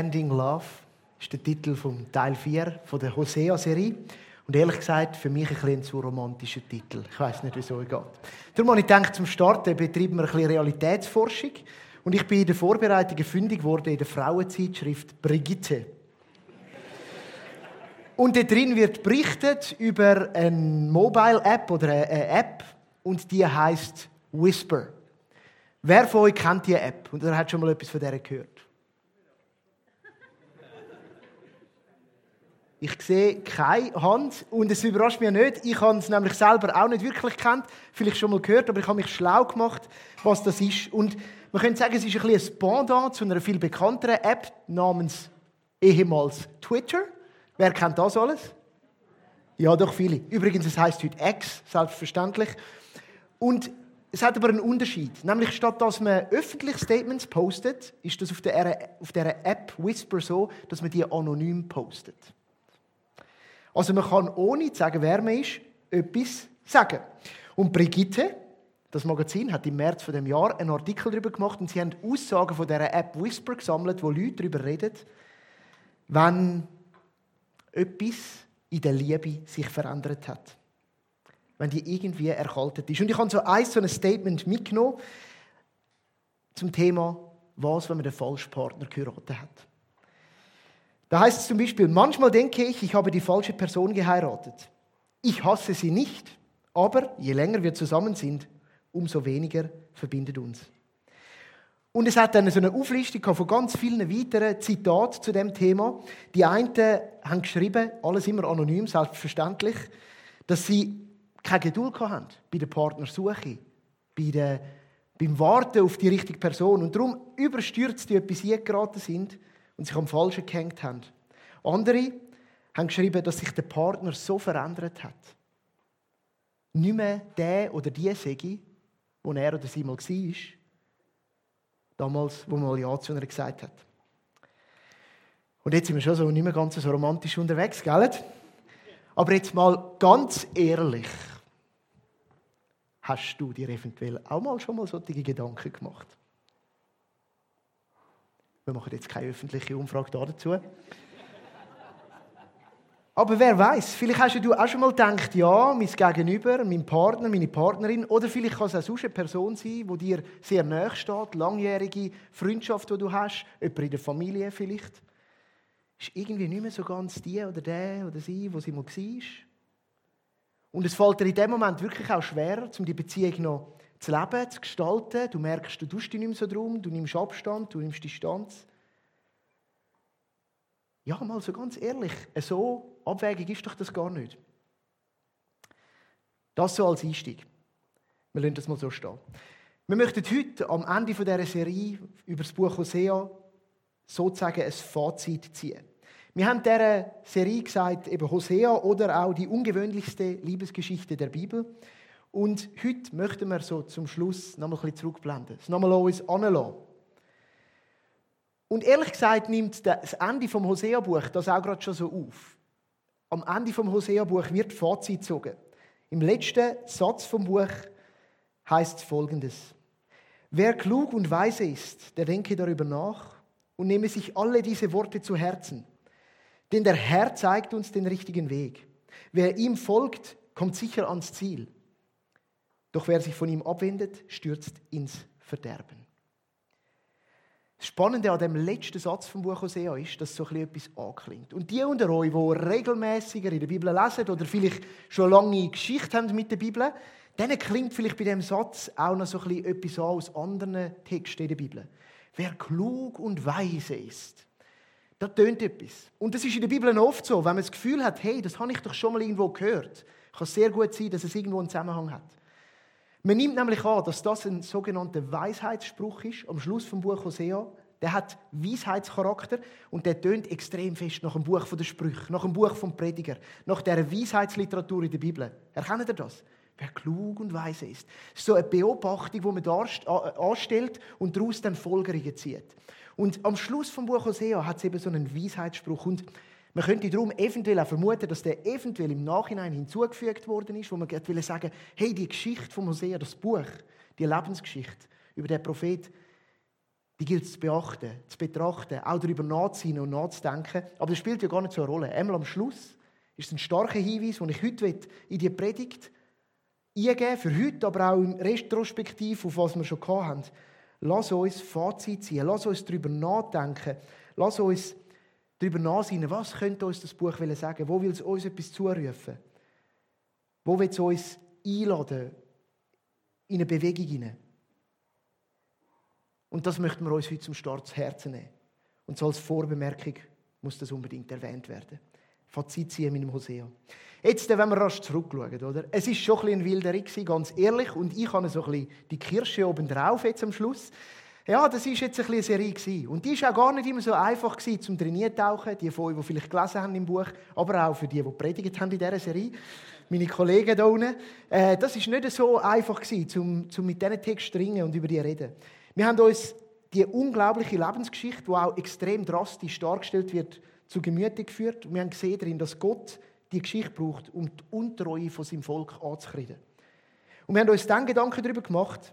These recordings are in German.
Ending Love ist der Titel vom Teil 4 von der Hosea-Serie. Und ehrlich gesagt, für mich ein bisschen zu romantischer Titel. Ich weiß nicht, wieso es geht. Darum habe ich gedacht, zum Starten betreiben wir ein bisschen Realitätsforschung. Und ich bin in der Vorbereitung fündig geworden in der Frauenzeitschrift Brigitte. Und da drin wird berichtet über eine Mobile-App oder eine App und die heißt Whisper. Wer von euch kennt diese App und er hat schon mal etwas von der gehört? Ich sehe keine Hand und es überrascht mich nicht. Ich habe es nämlich selber auch nicht wirklich kennt, vielleicht schon mal gehört, aber ich habe mich schlau gemacht, was das ist. Und man könnte sagen, es ist ein bisschen ein Pendant zu einer viel bekannteren App namens ehemals Twitter. Wer kennt das alles? Ja, doch viele. Übrigens, es heißt heute X, selbstverständlich. Und es hat aber einen Unterschied. Nämlich statt dass man öffentlich Statements postet, ist das auf der, auf der App Whisper so, dass man die anonym postet. Also man kann ohne zu sagen, wer man ist, etwas sagen. Und Brigitte, das Magazin, hat im März von dem Jahr einen Artikel darüber gemacht und sie haben Aussagen von der App Whisper gesammelt, wo Leute darüber reden, wenn etwas in der Liebe sich verändert hat. Wenn die irgendwie erkaltet ist. Und ich habe so ein, so ein Statement mitgenommen zum Thema, was, wenn man den falschen Partner geheiratet hat. Da heißt es zum Beispiel, manchmal denke ich, ich habe die falsche Person geheiratet. Ich hasse sie nicht, aber je länger wir zusammen sind, umso weniger verbindet uns. Und es hat dann so eine Auflistung von ganz vielen weiteren Zitaten zu dem Thema. Die einen haben geschrieben, alles immer anonym, selbstverständlich, dass sie keine Geduld hatten bei der Partnersuche, bei der, beim Warten auf die richtige Person und darum überstürzt die etwas geraten sind und sich am Falschen gehängt haben. Andere haben geschrieben, dass sich der Partner so verändert hat. Nicht mehr der oder die Segi, wo er oder sie mal war, damals, wo man mal Ja zu einer gesagt hat. Und jetzt sind wir schon so nicht mehr ganz so romantisch unterwegs, gell? Aber jetzt mal ganz ehrlich. Hast du dir eventuell auch mal schon mal solche Gedanken gemacht? Wir machen jetzt keine öffentliche Umfrage dazu. Aber wer weiß, vielleicht hast du auch schon mal gedacht, ja, mein Gegenüber, mein Partner, meine Partnerin, oder vielleicht kann es auch sonst eine Person sein, die dir sehr nahe steht, langjährige Freundschaft, die du hast, jemand in der Familie vielleicht. Ist irgendwie nicht mehr so ganz die oder der oder sie, wo sie mal war. Und es fällt dir in dem Moment wirklich auch schwerer, um die Beziehung noch zu leben, zu gestalten. Du merkst, du tust dich nicht mehr so drum, du nimmst Abstand, du nimmst Distanz. Ja, mal so ganz ehrlich, so abwägig ist doch das gar nicht. Das so als Einstieg. Wir lassen das mal so stehen. Wir möchten heute am Ende dieser Serie über das Buch Hosea sozusagen ein Fazit ziehen. Wir haben dieser Serie gesagt, eben Hosea oder auch die ungewöhnlichste Liebesgeschichte der Bibel. Und heute möchten wir so zum Schluss noch ein bisschen zurückblenden. Es nochmal uns anlassen. Und ehrlich gesagt nimmt das Ende vom Hosea-Buch das auch gerade schon so auf. Am Ende vom Hosea-Buch wird Fazit gezogen. Im letzten Satz vom Buch heißt folgendes: Wer klug und weise ist, der denke darüber nach und nehme sich alle diese Worte zu Herzen. Denn der Herr zeigt uns den richtigen Weg. Wer ihm folgt, kommt sicher ans Ziel. Doch wer sich von ihm abwendet, stürzt ins Verderben. Das Spannende an dem letzten Satz vom Buch Hosea ist, dass so etwas anklingt. Und die unter euch, die regelmäßiger in der Bibel lesen oder vielleicht schon lange Geschichte haben mit der Bibel, denen klingt vielleicht bei dem Satz auch noch so etwas an aus anderen Texten in der Bibel. Wer klug und weise ist, da tönt etwas. Und das ist in der Bibel oft so, wenn man das Gefühl hat, hey, das habe ich doch schon mal irgendwo gehört. Kann sehr gut sein, dass es irgendwo einen Zusammenhang hat. Man nimmt nämlich an, dass das ein sogenannter Weisheitsspruch ist, am Schluss vom Buch Hosea. Der hat Weisheitscharakter und der tönt extrem fest nach dem Buch der Sprüche, nach dem Buch vom Prediger, nach der Weisheitsliteratur in der Bibel. Erkennt ihr das? Wer klug und weise ist. So eine Beobachtung, die man da anstellt und daraus dann Folgerungen zieht. Und am Schluss vom Buch Hosea hat es eben so einen Weisheitsspruch. Und man könnte darum eventuell auch vermuten, dass der eventuell im Nachhinein hinzugefügt worden ist, wo man will sagen, hey, die Geschichte von Hosea, das Buch, die Lebensgeschichte über den Prophet, die gilt es zu beachten, zu betrachten, auch darüber nachzuziehen und nachzudenken. Aber das spielt ja gar nicht so eine Rolle. Einmal am Schluss ist es ein starker Hinweis, den ich heute in die Predigt eingeben für heute, aber auch im Retrospektiv, auf was wir schon haben. Lass uns Fazit ziehen, lass uns darüber nachdenken, lass uns darüber nachsinnen, was könnte uns das Buch sagen, wo will es uns etwas zurufen, wo will es uns einladen in eine Bewegung hinein. Und das möchten wir uns heute zum Start zu Herzen nehmen. Und so als Vorbemerkung muss das unbedingt erwähnt werden. Fazit ziehen mit dem Hosea. Jetzt, wenn wir rasch zurückschauen, oder? Es war schon ein bisschen Wilderei, ganz ehrlich, und ich habe so ein bisschen die Kirsche oben drauf jetzt am Schluss. Ja, das war jetzt eine Serie. Und die war auch gar nicht immer so einfach zum Trainiertauchen. Die von euch, die vielleicht gelesen haben im Buch, aber auch für die, die predigt haben in dieser Serie. Meine Kollegen da unten. Äh, das war nicht so einfach um, um mit diesen Text zu ringen und über die reden. Wir haben uns die unglaubliche Lebensgeschichte, die auch extrem drastisch dargestellt wird, zu Gemüte geführt. Wir haben gesehen darin, dass Gott die Geschichte braucht, um die Untreue von seinem Volk anzukriegen. Und wir haben uns dann Gedanken darüber gemacht,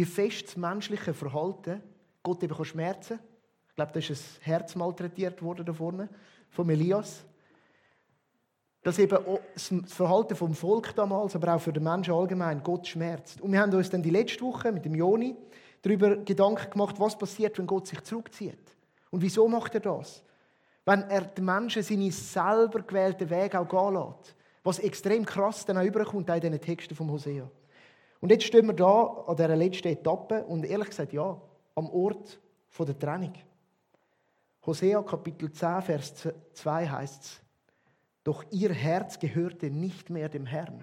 wie fest das menschliche Verhalten Gott eben schmerzen. Ich glaube, da ist ein Herz malträtiert worden da vorne, von Elias. Dass eben das Verhalten vom Volk damals, aber auch für den Menschen allgemein Gott schmerzt. Und wir haben uns dann die letzte Woche mit dem Joni darüber Gedanken gemacht, was passiert, wenn Gott sich zurückzieht. Und wieso macht er das? Wenn er den Menschen seine selber gewählten Weg auch gehen lässt. Was extrem krass dann auch überkommt in diesen Texten vom Hosea. Und jetzt stehen wir da an dieser letzten Etappe und ehrlich gesagt, ja, am Ort der Trennung. Hosea Kapitel 10, Vers 2 heißt es, doch ihr Herz gehörte nicht mehr dem Herrn.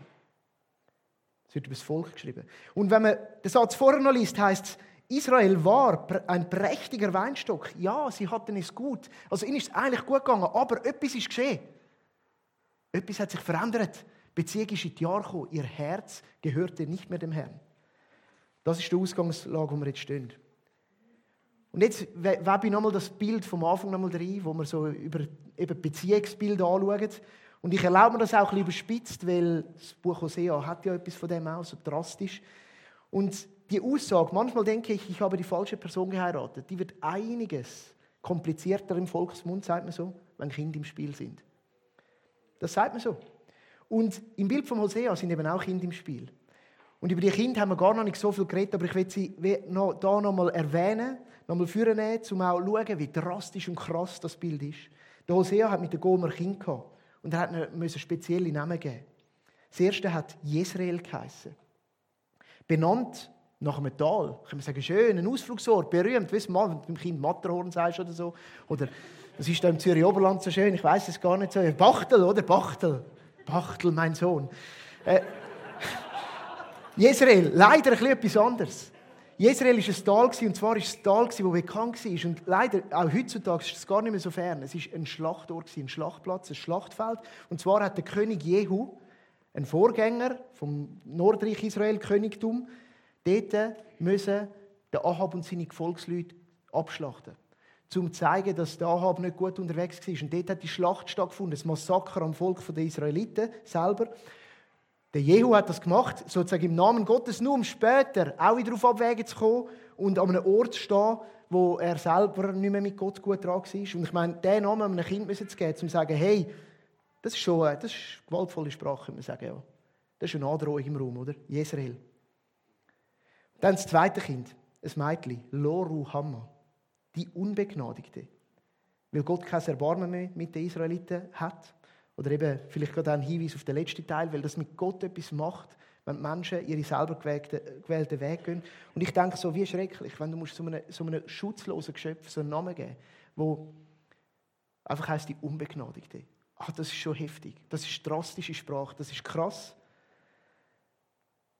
Es wird über das Volk geschrieben. Und wenn man den Satz vorher noch liest, heißt es, Israel war ein prächtiger Weinstock. Ja, sie hatten es gut. Also ihnen ist es eigentlich gut gegangen, aber etwas ist geschehen. Etwas hat sich verändert. Beziehung ist in die Jahre gekommen. Ihr Herz gehörte nicht mehr dem Herrn. Das ist die Ausgangslage, wo wir jetzt stehen. Und jetzt webe ich nochmal das Bild vom Anfang nochmal rein, wo wir so über eben Beziehungsbild anschauen. Und ich erlaube mir das auch ein bisschen überspitzt, weil das Buch Hosea hat ja etwas von dem auch, so drastisch. Und die Aussage, manchmal denke ich, ich habe die falsche Person geheiratet, die wird einiges komplizierter im Volksmund, sagt man so, wenn Kinder im Spiel sind. Das sagt man so. Und im Bild von Hosea sind eben auch Kinder im Spiel. Und über die Kinder haben wir gar noch nicht so viel geredet, aber ich will sie noch, da nochmal erwähnen, nochmal führen, um auch zu schauen, wie drastisch und krass das Bild ist. Der Hosea hat mit der Gomer Kind gehabt und er musste spezielle Namen geben. Das erste hat Jezreel geheißen. Benannt nach einem Tal. Können wir sagen, schön, ein Ausflugsort, berühmt. Weißt du mal, wenn du dem Kind Matterhorn sagst oder so. Oder, das ist da im Zürich Oberland so schön, ich weiß es gar nicht so. Bachtel, oder? Bachtel. Bachtel, mein Sohn. Äh, Jezreel, leider ein bisschen etwas anderes. Jezreel war ein Tal, und zwar war es ein Tal, das bekannt war. Und leider, auch heutzutage ist es gar nicht mehr so fern. Es war ein Schlachtort, ein Schlachtplatz, ein Schlachtfeld. Und zwar hat der König Jehu, ein Vorgänger vom Nordreich Israel, Königtum, dort müssen der Ahab und seine Gefolgsleute abschlachten. Um zu zeigen, dass der Ahab nicht gut unterwegs war. Und dort hat die Schlacht stattgefunden, das Massaker am Volk der Israeliten selber. Der Jehu hat das gemacht, sozusagen im Namen Gottes, nur um später auch wieder auf Abwege zu kommen und an einem Ort zu stehen, wo er selber nicht mehr mit Gott gut dran war. Und ich meine, diesen Namen einem Kind zu geben, um zu sagen, hey, das ist schon das ist gewaltvolle Sprache, wir sagen ja. Das ist eine Androhung im Raum, oder? Jezreel. Dann das zweite Kind, ein Mädchen, Loru Hamma, die Unbegnadigte. Weil Gott kein Erbarmen mehr mit den Israeliten hat. Oder eben vielleicht gerade ein Hinweis auf den letzten Teil, weil das mit Gott etwas macht, wenn die Menschen ihre selber gewählten Weg gehen. Und ich denke so, wie schrecklich, wenn du musst so einem, so einem schutzlosen Geschöpf so einen Namen geben wo einfach heißt die Unbegnadigte. Ach, das ist schon heftig. Das ist drastische Sprache, das ist krass.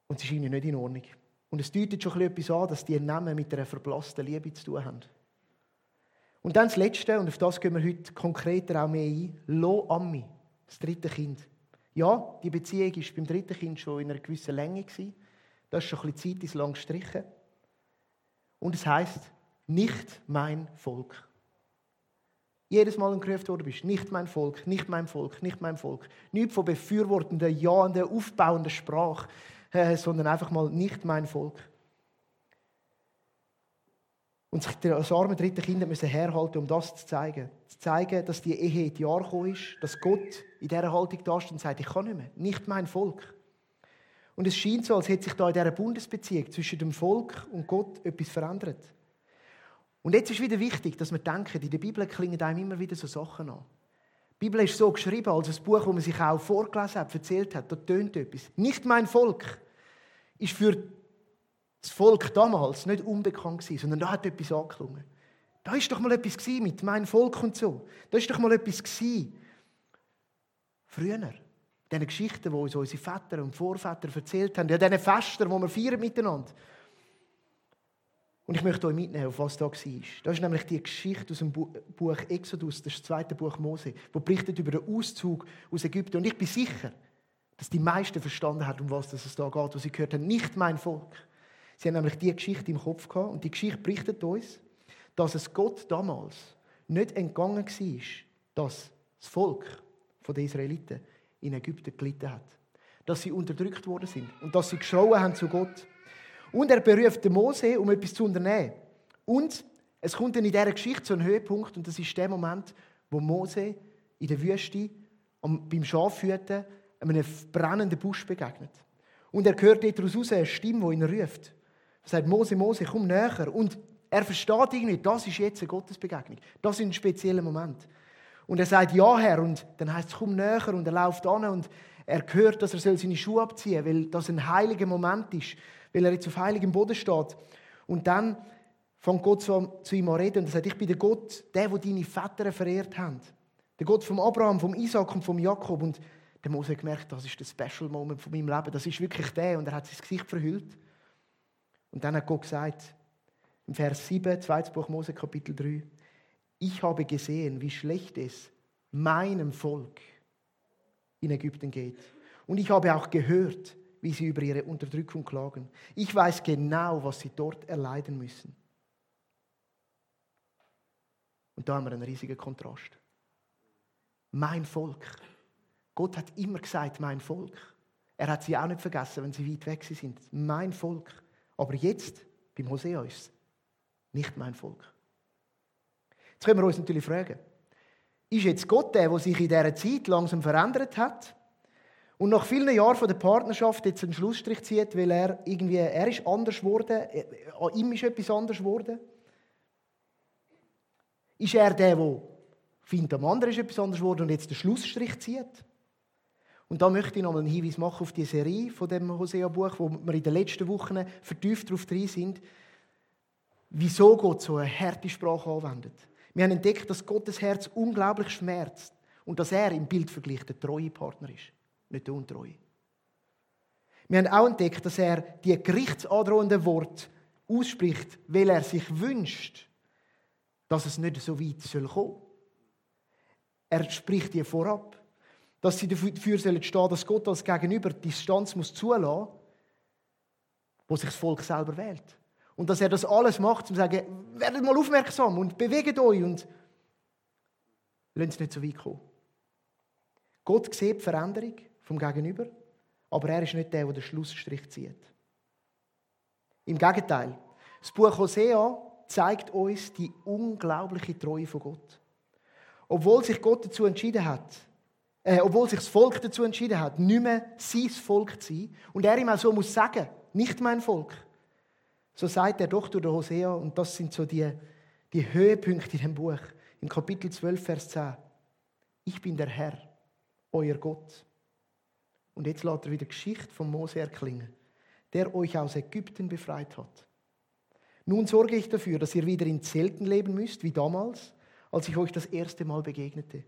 Und es ist irgendwie nicht in Ordnung. Und es deutet schon etwas an, dass die Namen mit einer verblassten Liebe zu tun haben. Und dann das Letzte, und auf das gehen wir heute konkreter auch mehr ein, Lo Ammi, das dritte Kind. Ja, die Beziehung war beim dritten Kind schon in einer gewissen Länge. Das ist schon ein bisschen Zeit Lang gestrichen. Und es heißt nicht mein Volk. Jedes Mal, wenn du gerufen worden bist, nicht mein Volk, nicht mein Volk, nicht mein Volk. Nicht von befürwortender, jahender, aufbauender Sprache, sondern einfach mal nicht mein Volk. Und sich das arme dritte Kind müssen herhalten, um das zu zeigen. Zu zeigen, dass die Ehe in die Jahre gekommen ist, dass Gott in dieser Haltung da steht und sagt, ich kann nicht mehr, nicht mein Volk. Und es scheint so, als hätte sich da in dieser Bundesbeziehung zwischen dem Volk und Gott etwas verändert. Und jetzt ist wieder wichtig, dass wir denken, in der Bibel klingen einem immer wieder so Sachen an. Die Bibel ist so geschrieben als ein Buch, wo man sich auch vorgelesen hat, erzählt hat. Da tönt etwas. Nicht mein Volk ist für das Volk damals nicht unbekannt gewesen, sondern da hat etwas angeklungen. Da ist doch mal etwas mit mein Volk und so. Da ist doch mal etwas gewesen. Früher. Diese Geschichten, die uns unsere Väter und Vorväter erzählt haben. Ja, diese Fester, die wir feiern miteinander. Und ich möchte euch mitnehmen, auf was da war. Das ist nämlich die Geschichte aus dem Buch Exodus, das, das zweite Buch Mose, wo berichtet über den Auszug aus Ägypten. Und ich bin sicher, dass die meisten verstanden haben, um was es da geht, was sie gehört haben. Nicht mein Volk. Sie haben nämlich die Geschichte im Kopf gehabt. Und die Geschichte berichtet uns, dass es Gott damals nicht entgangen war, dass das Volk der Israeliten in Ägypten gelitten hat. Dass sie unterdrückt worden sind und dass sie geschrauen haben zu Gott. Und er beruft den Mose, um etwas zu unternehmen. Und es kommt dann in dieser Geschichte zu einem Höhepunkt, und das ist der Moment, wo Mose in der Wüste beim Schafhüten einem brennenden Busch begegnet. Und er hört daraus raus eine Stimme, die ihn ruft. Er sagt, Mose, Mose, komm näher. Und er versteht irgendwie, das ist jetzt eine Gottesbegegnung. Das ist ein spezieller Moment. Und er sagt, ja, Herr. Und dann heißt es, komm näher. Und er läuft an und er hört, dass er seine Schuhe abziehen soll, weil das ein heiliger Moment ist weil er jetzt auf heiligem Boden steht. Und dann fängt Gott zu, ihm an reden und er sagt, ich bin der Gott, der, wo deine Väter verehrt haben. Der Gott vom Abraham, vom Isaac und vom Jakob. Und der Mose hat gemerkt, das ist der Special Moment von meinem Leben. Das ist wirklich der. Und er hat sein Gesicht verhüllt. Und dann hat Gott gesagt, im Vers 7, zweites Buch Mose, Kapitel 3, ich habe gesehen, wie schlecht es meinem Volk in Ägypten geht. Und ich habe auch gehört, wie sie über ihre Unterdrückung klagen. Ich weiß genau, was sie dort erleiden müssen. Und da haben wir einen riesigen Kontrast. Mein Volk. Gott hat immer gesagt, mein Volk. Er hat sie auch nicht vergessen, wenn sie weit weg sind. Mein Volk. Aber jetzt, beim Hosea ist es nicht mein Volk. Jetzt können wir uns natürlich fragen, ist jetzt Gott der, der sich in dieser Zeit langsam verändert hat? Und nach vielen Jahren der Partnerschaft jetzt einen Schlussstrich zieht, weil er irgendwie, er ist anders geworden, an ihm ist etwas anders geworden. Ist er der, der findet, am anderen ist etwas anders geworden und jetzt den Schlussstrich zieht? Und da möchte ich noch einen Hinweis machen auf die Serie von dem Hosea-Buch, wo wir in den letzten Wochen vertieft darauf drin sind, wieso Gott so eine harte Sprache anwendet. Wir haben entdeckt, dass Gottes Herz unglaublich schmerzt und dass er im Bildvergleich der treue Partner ist nicht der Untreue. Wir haben auch entdeckt, dass er die gerichtsandrohenden Worte ausspricht, weil er sich wünscht, dass es nicht so weit kommen soll. Er spricht die vorab, dass sie dafür stehen sollen dass Gott als Gegenüber die Distanz muss zulassen, wo sich das Volk selber wählt. Und dass er das alles macht, um zu sagen, werdet mal aufmerksam und bewegt euch und lasst es nicht so weit kommen. Gott sieht die Veränderung vom Gegenüber, aber er ist nicht der, der den Schlussstrich zieht. Im Gegenteil, das Buch Hosea zeigt uns die unglaubliche Treue von Gott. Obwohl sich Gott dazu entschieden hat, äh, obwohl sich das Volk dazu entschieden hat, nicht mehr sein Volk zu sein, und er ihm auch so muss sagen, nicht mein Volk, so sagt er doch durch Hosea, und das sind so die, die Höhepunkte in dem Buch, im Kapitel 12, Vers 10. Ich bin der Herr, euer Gott. Und jetzt lässt er wieder die Geschichte von Mose erklingen, der euch aus Ägypten befreit hat. Nun sorge ich dafür, dass ihr wieder in Zelten leben müsst, wie damals, als ich euch das erste Mal begegnete.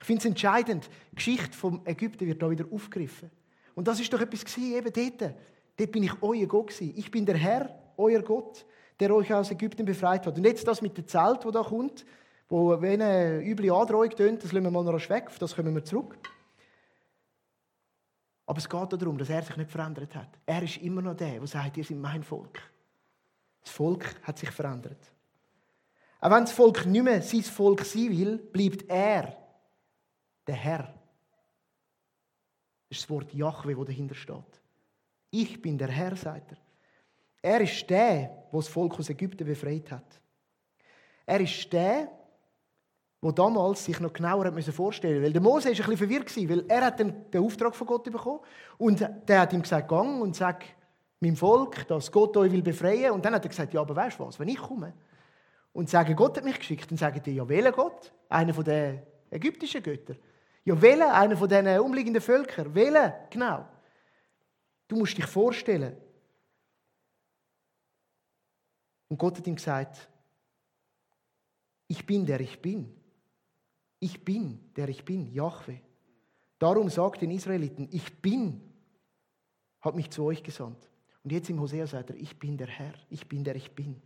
Ich finde es entscheidend, die Geschichte vom Ägypten wird da wieder aufgegriffen. Und das ist doch etwas gewesen, eben dort. Dort bin ich euer Gott gewesen. Ich bin der Herr, euer Gott, der euch aus Ägypten befreit hat. Und jetzt das mit dem Zelt, wo da kommt, wo wenn eine üble Androhung tönt, das lassen wir mal noch weg, auf das kommen wir zurück. Aber es geht darum, dass er sich nicht verändert hat. Er ist immer noch der, der sagt, ihr seid mein Volk. Das Volk hat sich verändert. Auch wenn das Volk nicht mehr sein Volk sein will, bleibt er der Herr. Das ist das Wort Jahwe, das dahinter steht. Ich bin der Herr, sagt er. Er ist der, der das Volk aus Ägypten befreit hat. Er ist der, der damals sich noch genauer vorstellen musste. Weil der Mose war ein bisschen verwirrt, weil er hat den Auftrag von Gott bekommen und der hat ihm gesagt, gang und sag meinem Volk, dass Gott euch will befreien. Und dann hat er gesagt, ja, aber weißt du was, wenn ich komme und sage, Gott hat mich geschickt, dann sagen die, ja, welcher Gott? Einer den ägyptischen Göttern. Ja, welcher? Einer von den umliegenden Völkern. Welcher? Genau. Du musst dich vorstellen. Und Gott hat ihm gesagt, ich bin der ich bin. Ich bin der ich bin, Jahwe. Darum sagt den Israeliten, ich bin, hat mich zu euch gesandt. Und jetzt im Hosea sagt er, ich bin der Herr, ich bin der ich bin.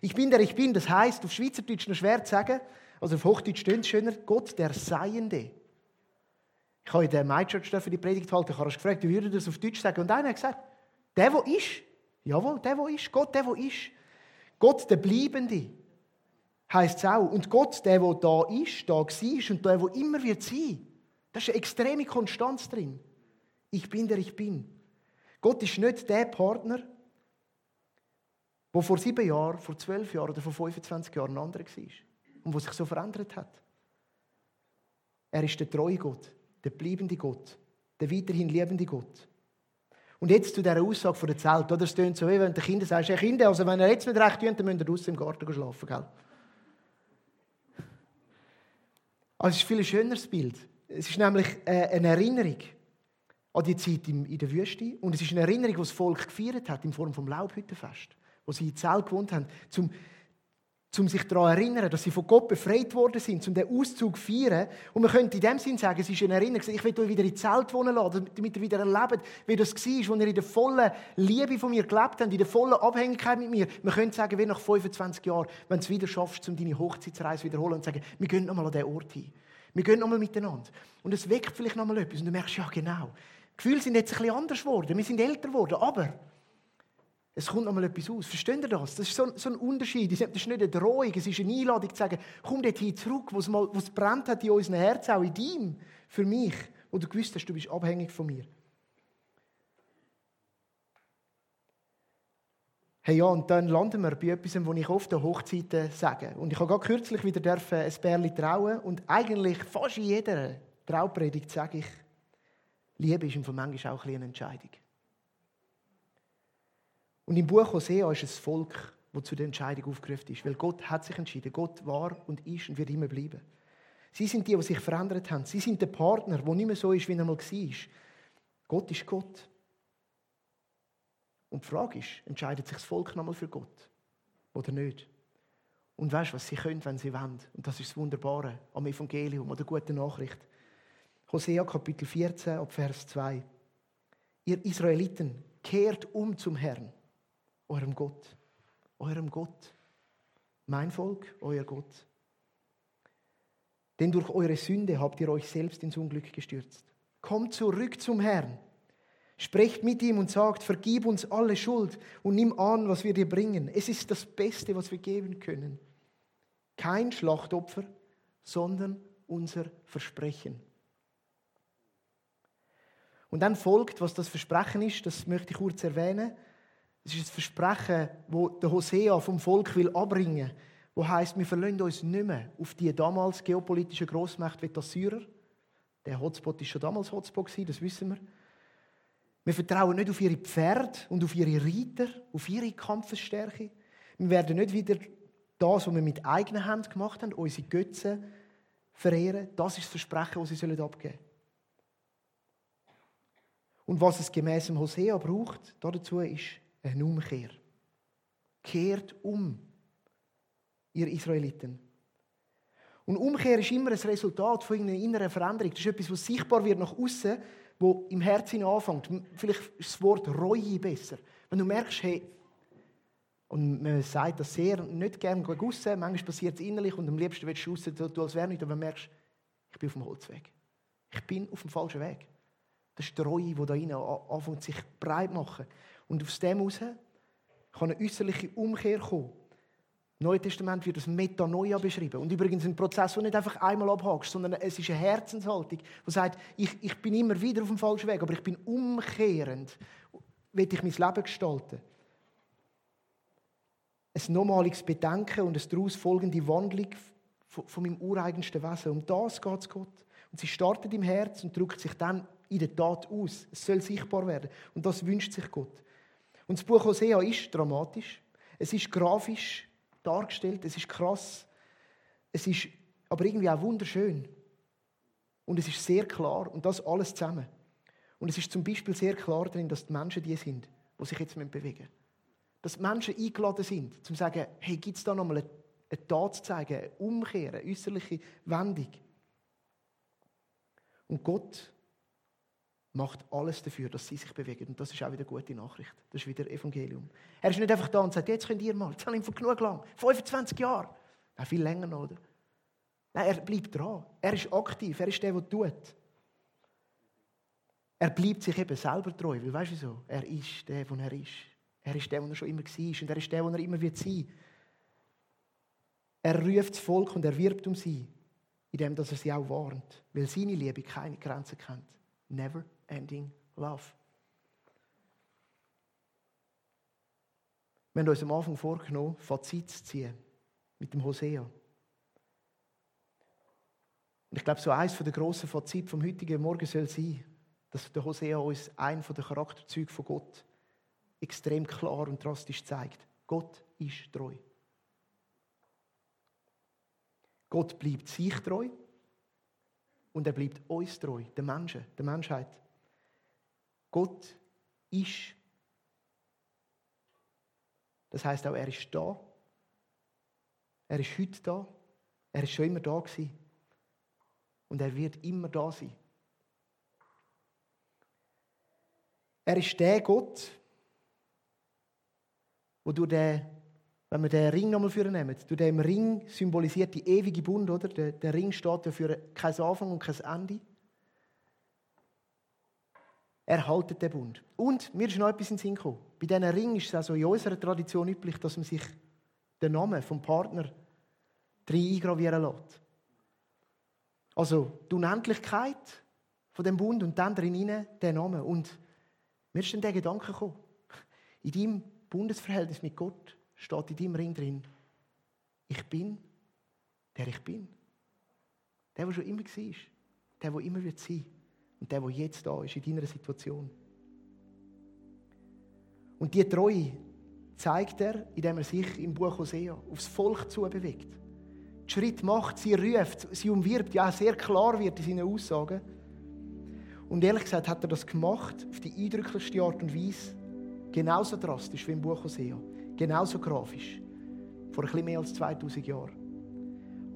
Ich bin der ich bin, das heißt auf Schweizerdeutsch noch schwer zu sagen, also auf Hochdeutsch stöhnt es schöner, Gott der Seiende. Ich habe in der MyChurch die Predigt halten, ich habe gefragt, wie würde das auf Deutsch sagen? Und einer hat gesagt, der, wo ist, jawohl, der, wo ist, Gott, der, wo ist. Gott, der Bleibende, heißt es auch. Und Gott, der, wo da ist, da war und der, wo immer wird sein. Da ist eine extreme Konstanz drin. Ich bin der, ich bin. Gott ist nicht der Partner, der vor sieben Jahren, vor zwölf Jahren oder vor 25 Jahren ein anderer war und der sich so verändert hat. Er ist der treue Gott, der bleibende Gott, der weiterhin liebende Gott. Und jetzt zu dieser Aussage von der Zelt. Oder? Es tönt so, wie wenn du Kinder sagst, hey Kinder, also wenn ihr jetzt nicht recht tut, dann müsst ihr draußen im Garten schlafen. Gell? Also es ist ein viel schöneres Bild. Es ist nämlich äh, eine Erinnerung an die Zeit in der Wüste. Und es ist eine Erinnerung, die das Volk gefeiert hat, in Form des Laubhüttenfest, wo sie in Zelt gewohnt haben, zum, um sich daran zu erinnern, dass sie von Gott befreit worden sind, um den Auszug zu feiern. Und man könnte in dem Sinn sagen, es ist eine Erinnerung, ich will euch wieder in Zelt wohnen lassen, damit ihr wieder erlebt, wie das war, als ihr in der vollen Liebe von mir gelebt habt, in der vollen Abhängigkeit mit mir. Man könnte sagen, wie nach 25 Jahren, wenn du es wieder schaffst, um deine Hochzeitsreise wiederholen und sagen, wir gehen nochmal an diesen Ort hin. Wir gehen nochmal miteinander. Und es weckt vielleicht nochmal etwas. Und du merkst, ja genau, die Gefühle sind jetzt ein bisschen anders geworden. Wir sind älter geworden. Aber es kommt nochmal etwas aus. Versteht ihr das? Das ist so, so ein Unterschied. Das ist nicht eine Drohung, es ist eine Einladung zu sagen, komm dorthin zurück, wo es, mal, wo es brennt hat in unserem Herzen, auch in deinem, für mich, wo du gewusst hast, du bist abhängig von mir. Hey ja, und dann landen wir bei etwas, was ich oft an Hochzeiten sage. Und ich habe gerade kürzlich wieder ein Bärli trauen und eigentlich fast in jeder Traupredigt sage ich, Liebe ist manchmal auch eine Entscheidung. Und im Buch Hosea ist es Volk, das zu der Entscheidung aufgerufen ist. Weil Gott hat sich entschieden. Gott war und ist und wird immer bleiben. Sie sind die, die sich verändert haben. Sie sind der Partner, der nicht mehr so ist, wie er mal war. Gott ist Gott. Und die Frage ist, entscheidet sich das Volk nochmal für Gott oder nicht? Und weißt du, was sie können, wenn sie wollen? Und das ist das Wunderbare am Evangelium oder guten Nachricht. Hosea Kapitel 14, ab Vers 2. Ihr Israeliten, kehrt um zum Herrn eurem Gott. Eurem Gott. Mein Volk, euer Gott. Denn durch eure Sünde habt ihr euch selbst ins Unglück gestürzt. Kommt zurück zum Herrn. Sprecht mit ihm und sagt, vergib uns alle Schuld und nimm an, was wir dir bringen. Es ist das Beste, was wir geben können. Kein Schlachtopfer, sondern unser Versprechen. Und dann folgt, was das Versprechen ist, das möchte ich kurz erwähnen. Es ist ein Versprechen, das der Hosea vom Volk will abbringen will, wo heißt, wir verlassen uns nicht mehr auf die damals geopolitische Großmacht wie die Assyrer. Der Hotspot ist schon damals Hotspot das wissen wir. Wir vertrauen nicht auf ihre Pferde und auf ihre Reiter, auf ihre Kampfesstärke. Wir werden nicht wieder das, was wir mit eigenen Händen gemacht haben, unsere Götzen verehren. Das ist das Versprechen, das sie abgeben sollen. Und was es gemäß dem Hosea braucht, dazu ist eine Umkehr. Kehrt um, ihr Israeliten. Und Umkehr ist immer ein Resultat von einer inneren Veränderung. Das ist etwas, was sichtbar wird nach außen, wo im Herzen anfängt. Vielleicht ist das Wort Reue besser. Wenn du merkst, hey, und man sagt das sehr nicht gerne aussen, manchmal passiert es innerlich und am liebsten willst du aussen, du als wäre nicht, aber merkst, ich bin auf dem Holzweg. Ich bin auf dem falschen Weg. Das ist die Reue, die da innen anfängt, sich breit machen. Und aus dem heraus kann eine äußerliche Umkehr kommen. Im Neuen Testament wird das Metanoia beschrieben. Und übrigens ein Prozess, der nicht einfach einmal abhakst, sondern es ist eine Herzenshaltung, die sagt, ich, ich bin immer wieder auf dem falschen Weg, aber ich bin umkehrend, will ich mein Leben gestalten. ein nochmaliges Bedenken und eine daraus folgende Wandlung von, von meinem ureigensten Wesen. Um das geht es Gott. Und sie startet im Herz und drückt sich dann in der Tat aus. Es soll sichtbar werden. Und das wünscht sich Gott. Und das Buch Hosea ist dramatisch. Es ist grafisch dargestellt. Es ist krass. Es ist aber irgendwie auch wunderschön. Und es ist sehr klar. Und das alles zusammen. Und es ist zum Beispiel sehr klar drin, dass die Menschen die sind, die sich jetzt bewegen müssen. Dass die Menschen eingeladen sind, um zu sagen, hey, gibt es da nochmal eine, eine Tat zu zeigen, eine Umkehr, eine äußerliche Wendung. Und Gott macht alles dafür, dass sie sich bewegen. Und das ist auch wieder eine gute Nachricht. Das ist wieder Evangelium. Er ist nicht einfach da und sagt, jetzt könnt ihr mal, jetzt habe ich genug lang, 25 Jahre. Nein, viel länger noch, oder? Nein, er bleibt dran. Er ist aktiv, er ist der, der tut. Er bleibt sich eben selber treu, weil weißt du wieso? Er ist der, der er ist. Er ist der, der er schon immer war und er ist der, der er immer wird sein. Er ruft das Volk und er wirbt um sie, indem er sie auch warnt, weil seine Liebe keine Grenzen kennt. Never ending love. Wir haben uns am Anfang vorgenommen, Fazit zu ziehen mit dem Hosea. Und ich glaube, so eins der grossen Fazit vom heutigen Morgen soll sein, dass der Hosea uns ein von den Charakterzügen von Gott extrem klar und drastisch zeigt. Gott ist treu. Gott bleibt sich treu und er bleibt uns treu, den Menschen, der Menschheit. Gott ist. Das heißt auch, er ist da. Er ist heute da. Er ist schon immer da gewesen. Und er wird immer da sein. Er ist der Gott, wo du den, wenn wir den Ring nochmal nehmen, du dem Ring symbolisiert die ewige Bund, oder? Der, der Ring steht ja für kein Anfang und kein Ende. Er haltet den Bund. Und mir ist noch etwas in den Sinn gekommen. Bei diesen Ring ist es also in unserer Tradition üblich, dass man sich den Namen vom Partner eingravieren lässt. Also die Unendlichkeit von dem Bund und dann drin den Namen. Und mir ist dann der Gedanke gekommen. In deinem Bundesverhältnis mit Gott steht in deinem Ring drin, ich bin, der ich bin. Der, der schon immer war. Der, der immer wird sein. Und der, der jetzt da ist, in deiner Situation. Und die Treue zeigt er, indem er sich im Buch Hosea aufs Volk zubewegt. Die Schritt macht, sie ruft, sie umwirbt, ja, sehr klar wird in seinen Aussagen. Und ehrlich gesagt hat er das gemacht auf die eindrücklichste Art und Weise. Genauso drastisch wie im Buch Hosea. Genauso grafisch. Vor ein bisschen mehr als 2000 Jahren.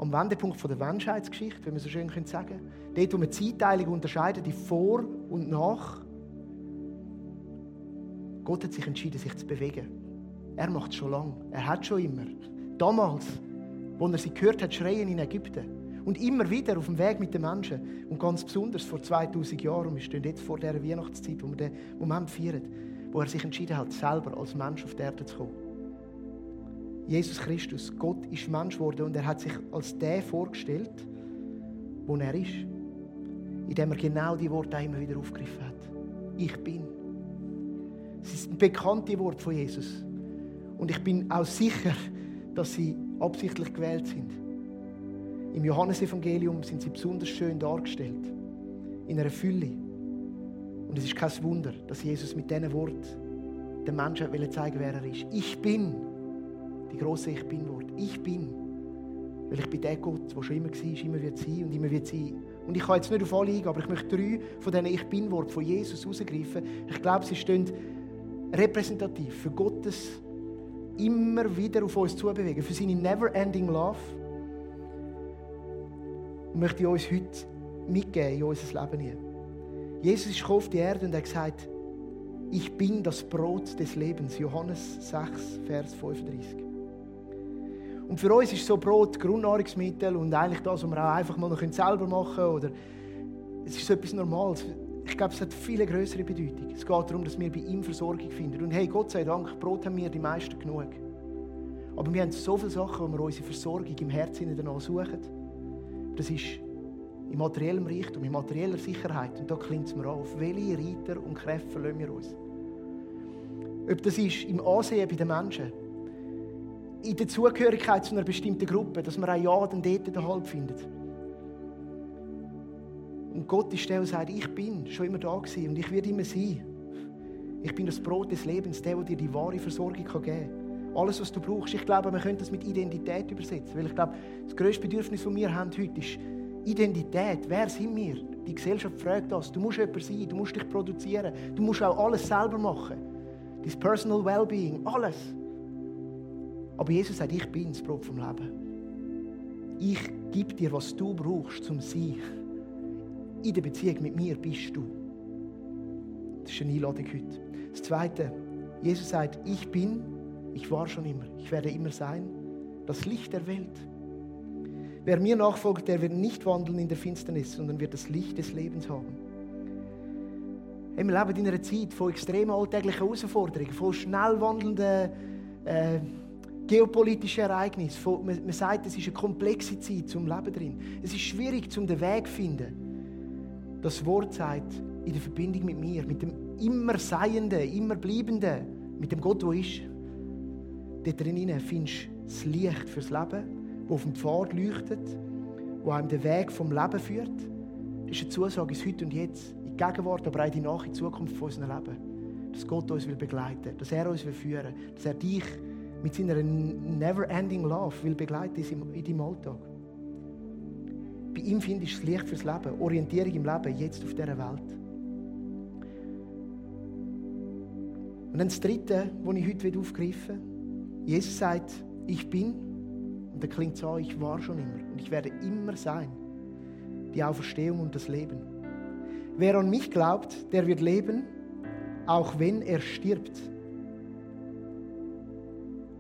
Am Wendepunkt der Menschheitsgeschichte, wenn man so schön sagen könnte. Dort, wo die Zeitteilung unterscheidet, die Vor- und Nach. Gott hat sich entschieden, sich zu bewegen. Er macht es schon lange. Er hat schon immer. Damals, als er sie gehört hat, schreien in Ägypten und immer wieder auf dem Weg mit den Menschen. Und ganz besonders vor 2000 Jahren, und wir stehen jetzt vor der Weihnachtszeit, wo wir den Moment feiern, wo er sich entschieden hat, selber als Mensch auf die Erde zu kommen. Jesus Christus, Gott ist Mensch geworden und er hat sich als der vorgestellt, wo er ist. Indem er genau die Worte immer wieder aufgegriffen hat. Ich bin. Es ist ein bekanntes Wort von Jesus. Und ich bin auch sicher, dass sie absichtlich gewählt sind. Im Johannesevangelium sind sie besonders schön dargestellt. In einer Fülle. Und es ist kein Wunder, dass Jesus mit diesen Worten den Menschen zeigen wer er ist. Ich bin. Die große Ich bin-Wort. Ich bin. Weil ich bin der Gott, der schon immer war, immer wird sein und immer wird sein. Und ich kann jetzt nicht auf alle eingehen, aber ich möchte drei von diesen Ich bin-Worten von Jesus herausgreifen. Ich glaube, sie stehen repräsentativ für Gottes immer wieder auf uns zubewegen, für seine never-ending Love und möchte ich uns heute mitgeben in unser Leben hier. Jesus ist auf die Erde und hat gesagt, ich bin das Brot des Lebens. Johannes 6, Vers 35. Und für uns ist so Brot Grundnahrungsmittel und eigentlich das, was wir auch einfach mal noch selber machen können. Oder es ist so etwas Normales. Ich glaube, es hat viel größere Bedeutung. Es geht darum, dass wir bei ihm Versorgung finden. Und hey, Gott sei Dank, Brot haben wir die meisten genug. Aber wir haben so viele Sachen, wo wir unsere Versorgung im Herzen danach suchen. Das ist in materiellem Reichtum, in materieller Sicherheit. Und da klingt es mir an, auf welche Reiter und Kräfte verlassen wir uns. Ob das ist im Ansehen bei den Menschen. In der Zugehörigkeit zu einer bestimmten Gruppe, dass man auch ja dann dort den Halt findet. Und Gott ist der, der sagt, ich bin schon immer da gewesen und ich werde immer sein. Ich bin das Brot des Lebens, der, der dir die wahre Versorgung geben kann. Alles, was du brauchst. Ich glaube, man könnte das mit Identität übersetzen. Weil ich glaube, das grösste Bedürfnis, das wir haben heute, ist Identität. Wer sind wir? Die Gesellschaft fragt das. Du musst jemand sein, du musst dich produzieren, du musst auch alles selber machen. Dein Personal Wellbeing, alles. Aber Jesus sagt, ich bin das Brot vom Leben. Ich gebe dir, was du brauchst zum Sein. In der Beziehung mit mir bist du. Das ist eine Einladung heute. Das Zweite, Jesus sagt, ich bin, ich war schon immer, ich werde immer sein, das Licht der Welt. Wer mir nachfolgt, der wird nicht wandeln in der Finsternis, sondern wird das Licht des Lebens haben. wir leben in einer Zeit von extremen alltäglichen Herausforderungen, von schnell wandelnden äh, geopolitischen Ereignissen. Von, man, man, sagt, es ist eine komplexe Zeit zum Leben drin. Es ist schwierig, zum den Weg zu finden. Das Wort sagt, in der Verbindung mit mir, mit dem immer Seienden, immer Bleibenden, mit dem Gott, der ist. Dort drinnen findest du das Licht fürs Leben der auf dem Pfad leuchtet, der einem den Weg vom Leben führt. Das ist eine Zusage ins Heute und Jetzt, in die Gegenwart, aber auch in die nahe Zukunft von unserem Leben. Dass Gott uns will begleiten dass er uns will führen dass er dich mit seiner never-ending Love will begleiten in deinem Alltag. Bei ihm findest du das Licht fürs Leben, Orientierung im Leben, jetzt auf dieser Welt. Und dann das Dritte, das ich heute aufgreifen will. Jesus sagt, ich bin und dann klingt an, ich war schon immer und ich werde immer sein. Die Auferstehung und das Leben. Wer an mich glaubt, der wird leben, auch wenn er stirbt.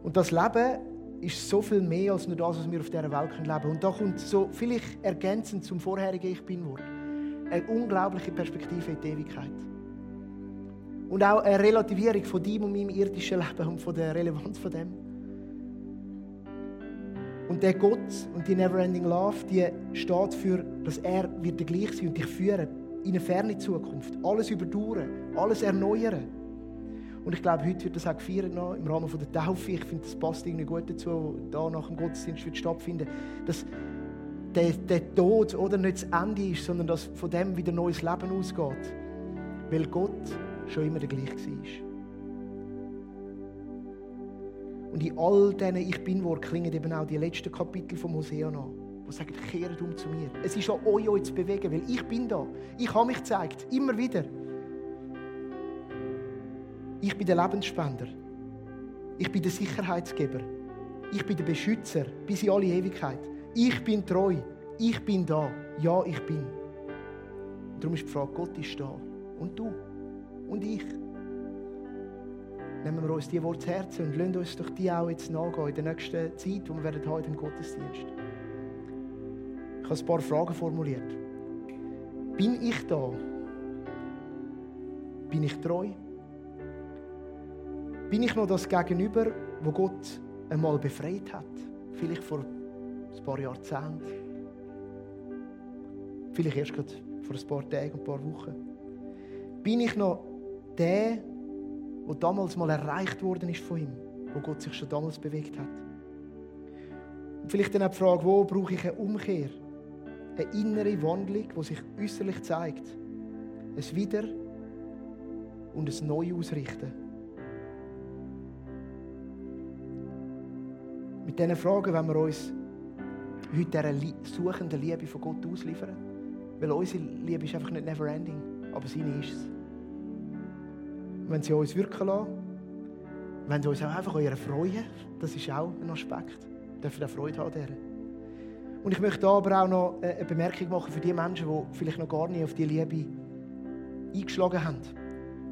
Und das Leben ist so viel mehr als nur das, was wir auf dieser Welt leben können. Und da kommt so vielleicht ergänzend zum vorherigen Ich Bin-Wort eine unglaubliche Perspektive in die Ewigkeit. Und auch eine Relativierung von deinem und meinem irdischen Leben und von der Relevanz von dem. Und der Gott und die Neverending Love, die steht für, dass er wird der gleich sein und dich führen in eine ferne Zukunft. Alles überdauern, alles erneuern. Und ich glaube, heute wird das auch gefeiert noch, im Rahmen der Taufe. Ich finde, das passt irgendwie gut dazu, da nach dem Gottesdienst wird stattfinden, dass der, der Tod oder nicht das Ende ist, sondern dass von dem wieder neues Leben ausgeht. Weil Gott schon immer der gleiche war. Und in all diesen Ich Bin-Worten klingen eben auch die letzten Kapitel vom Hosea an, die sagen, kehrt um zu mir. Es ist an euch, euch zu bewegen, weil ich bin da. Ich habe mich gezeigt, immer wieder. Ich bin der Lebensspender. Ich bin der Sicherheitsgeber. Ich bin der Beschützer bis in alle Ewigkeit. Ich bin treu. Ich bin da. Ja, ich bin. Darum ist die Frage, Gott ist da. Und du. Und ich nehmen wir uns die Worte zu Herzen und lassen uns doch die auch jetzt nachgehen in der nächsten Zeit, die wir heute im Gottesdienst. Ich habe ein paar Fragen formuliert. Bin ich da? Bin ich treu? Bin ich noch das Gegenüber, wo Gott einmal befreit hat? Vielleicht vor ein paar Jahrzehnten. Vielleicht erst gerade vor ein paar Tagen, ein paar Wochen. Bin ich noch der, wo damals mal erreicht worden ist von ihm, wo Gott sich schon damals bewegt hat. Und vielleicht dann auch die Frage, wo brauche ich eine Umkehr? Eine innere Wandlung, die sich äußerlich zeigt. Ein Wieder und ein Neu Mit diesen Fragen wollen wir uns heute dieser suchenden Liebe von Gott ausliefern. Weil unsere Liebe ist einfach nicht never ending, aber seine ist es wenn sie uns wirken lassen, wenn sie uns auch einfach an freuen, das ist auch ein Aspekt. Wir dürfen auch Freude haben daran. Und ich möchte aber auch noch eine Bemerkung machen für die Menschen, die vielleicht noch gar nicht auf die Liebe eingeschlagen haben.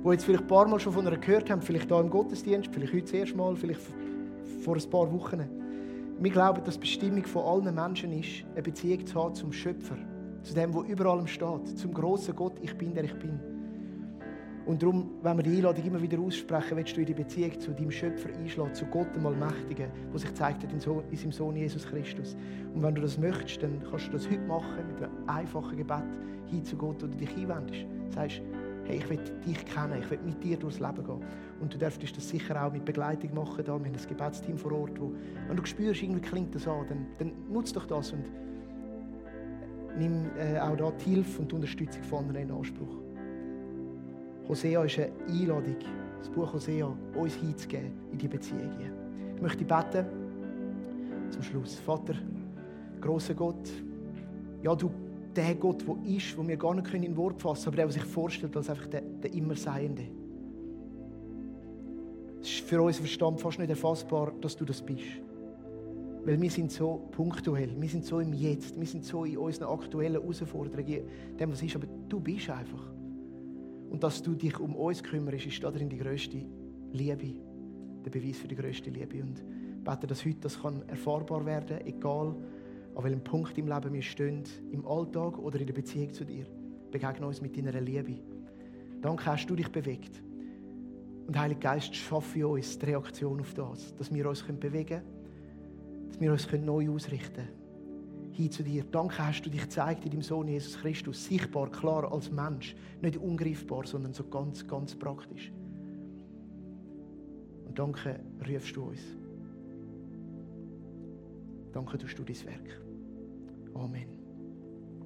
Die jetzt vielleicht ein paar Mal schon von einer gehört haben, vielleicht hier im Gottesdienst, vielleicht heute das erste Mal, vielleicht vor ein paar Wochen. Wir glauben, dass die Bestimmung von allen Menschen ist, eine Beziehung zu haben zum Schöpfer, zu dem, der über allem steht, zum großen Gott, ich bin, der ich bin. Und darum, wenn wir die Einladung immer wieder aussprechen, willst du in die Beziehung zu deinem Schöpfer einschlagen, zu Gott, dem Allmächtigen, der sich zeigt hat in, seinem Sohn Jesus Christus. Und wenn du das möchtest, dann kannst du das heute machen mit einem einfachen Gebet hin zu Gott, wo du dich einwendest. Sagst, hey, ich will dich kennen, ich will mit dir durchs Leben gehen. Und du dürftest das sicher auch mit Begleitung machen. Da. Wir haben ein Gebetsteam vor Ort, wo, wenn du spürst, irgendwie klingt das an, dann, dann nutze doch das und nimm äh, auch da die Hilfe und die Unterstützung von anderen in Anspruch. Hosea ist eine Einladung, das Buch Hosea, uns hinzugeben in die Beziehungen. Ich möchte beten zum Schluss. Vater, großer Gott, ja, du, der Gott, der ist, wo wir gar nicht in Wort fassen können, aber der, der sich vorstellt als einfach der, der Immerseiende. Es ist für unseren Verstand fast nicht erfassbar, dass du das bist. Weil wir sind so punktuell, wir sind so im Jetzt, wir sind so in unseren aktuellen Herausforderungen, dem was ist, aber du bist einfach. Und dass du dich um uns kümmerst, ist darin die größte Liebe, der Beweis für die größte Liebe. Und bete, dass heute das kann erfahrbar werden, egal an welchem Punkt im Leben wir stehen, im Alltag oder in der Beziehung zu dir. Begegne uns mit deiner Liebe. Danke, hast du dich bewegt. Und Heiliger Geist, schaffe uns die Reaktion auf das, dass wir uns bewegen können, dass wir uns neu ausrichten können. Hin zu dir. Danke, hast du dich gezeigt in deinem Sohn Jesus Christus, sichtbar, klar als Mensch, nicht ungreifbar, sondern so ganz, ganz praktisch. Und danke, rufst du uns. Danke, tust du dein Werk. Amén.